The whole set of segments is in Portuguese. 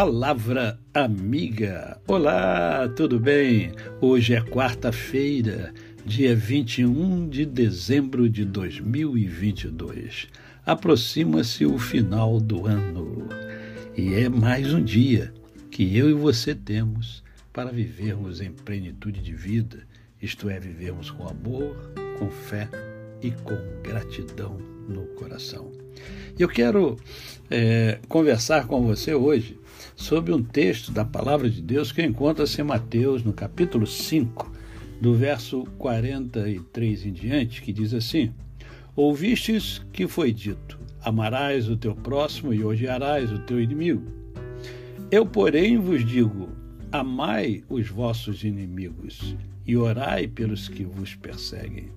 Palavra Amiga. Olá, tudo bem? Hoje é quarta-feira, dia 21 de dezembro de 2022. Aproxima-se o final do ano e é mais um dia que eu e você temos para vivermos em plenitude de vida, isto é, vivermos com amor, com fé e com gratidão no coração. Eu quero é, conversar com você hoje sobre um texto da palavra de Deus que encontra-se em Mateus, no capítulo 5, do verso 43 em diante, que diz assim: Ouvistes que foi dito: Amarás o teu próximo e odiarás o teu inimigo. Eu, porém, vos digo: Amai os vossos inimigos e orai pelos que vos perseguem,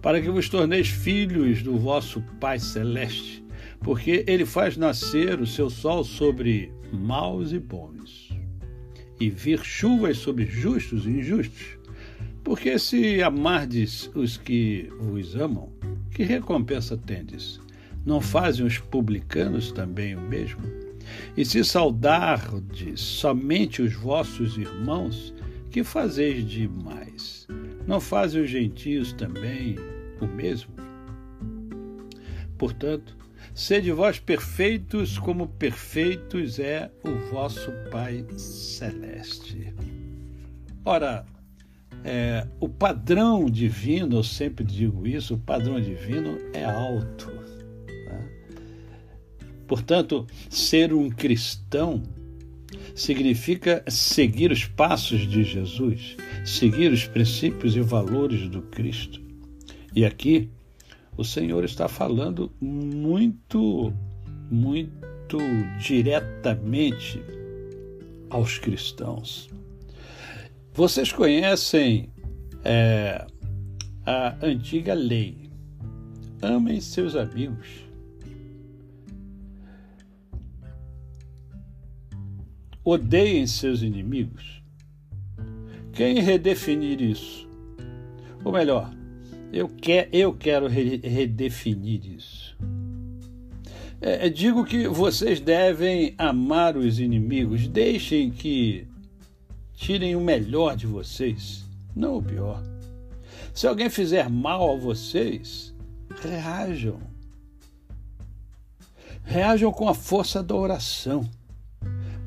para que vos torneis filhos do vosso Pai Celeste porque ele faz nascer o seu sol sobre maus e bons, e vir chuvas sobre justos e injustos. Porque se amardes os que vos amam, que recompensa tendes? Não fazem os publicanos também o mesmo? E se saudardes somente os vossos irmãos, que fazeis demais? Não fazem os gentios também o mesmo? Portanto, Sede vós perfeitos, como perfeitos é o vosso Pai Celeste. Ora, é, o padrão divino, eu sempre digo isso, o padrão divino é alto. Tá? Portanto, ser um cristão significa seguir os passos de Jesus, seguir os princípios e valores do Cristo. E aqui o Senhor está falando muito, muito diretamente aos cristãos. Vocês conhecem é, a antiga lei: amem seus amigos. Odeiem seus inimigos. Quem redefinir isso? Ou melhor, eu, quer, eu quero redefinir isso. É, é, digo que vocês devem amar os inimigos, deixem que tirem o melhor de vocês, não o pior. Se alguém fizer mal a vocês, reajam. Reajam com a força da oração,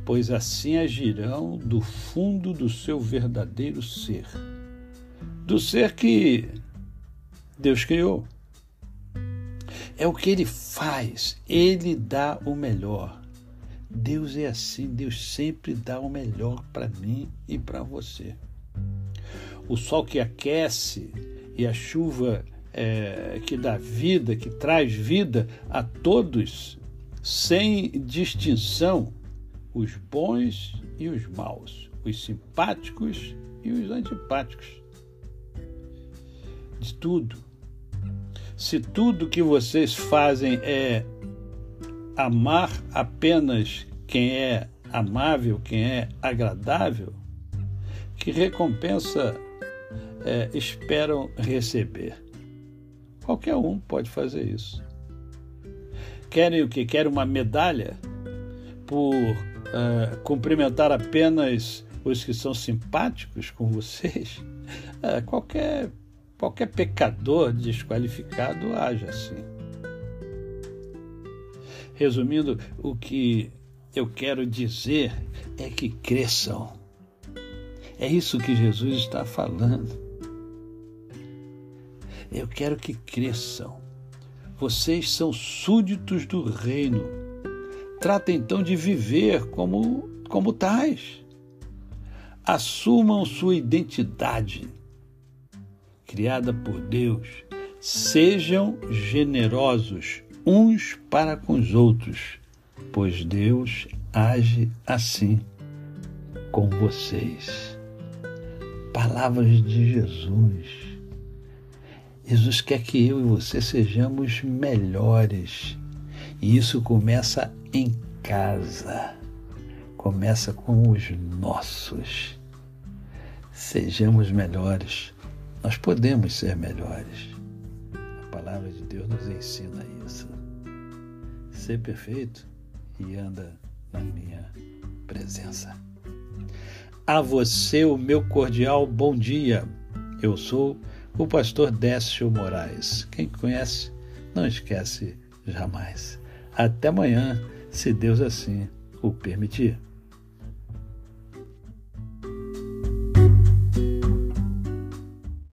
pois assim agirão do fundo do seu verdadeiro ser, do ser que Deus criou. É o que ele faz, ele dá o melhor. Deus é assim, Deus sempre dá o melhor para mim e para você. O sol que aquece e a chuva é, que dá vida, que traz vida a todos, sem distinção, os bons e os maus, os simpáticos e os antipáticos de tudo. Se tudo que vocês fazem é amar apenas quem é amável, quem é agradável, que recompensa é, esperam receber? Qualquer um pode fazer isso. Querem o que? Querem uma medalha por uh, cumprimentar apenas os que são simpáticos com vocês? Uh, qualquer Qualquer pecador desqualificado age assim. Resumindo, o que eu quero dizer é que cresçam. É isso que Jesus está falando. Eu quero que cresçam. Vocês são súditos do reino. Tratem então de viver como, como tais. Assumam sua identidade criada por Deus, sejam generosos uns para com os outros, pois Deus age assim com vocês. Palavras de Jesus. Jesus quer que eu e você sejamos melhores. E isso começa em casa. Começa com os nossos. Sejamos melhores nós podemos ser melhores. A palavra de Deus nos ensina isso. Ser perfeito e anda na minha presença. A você o meu cordial bom dia. Eu sou o pastor Décio Moraes. Quem conhece, não esquece jamais. Até amanhã, se Deus assim o permitir.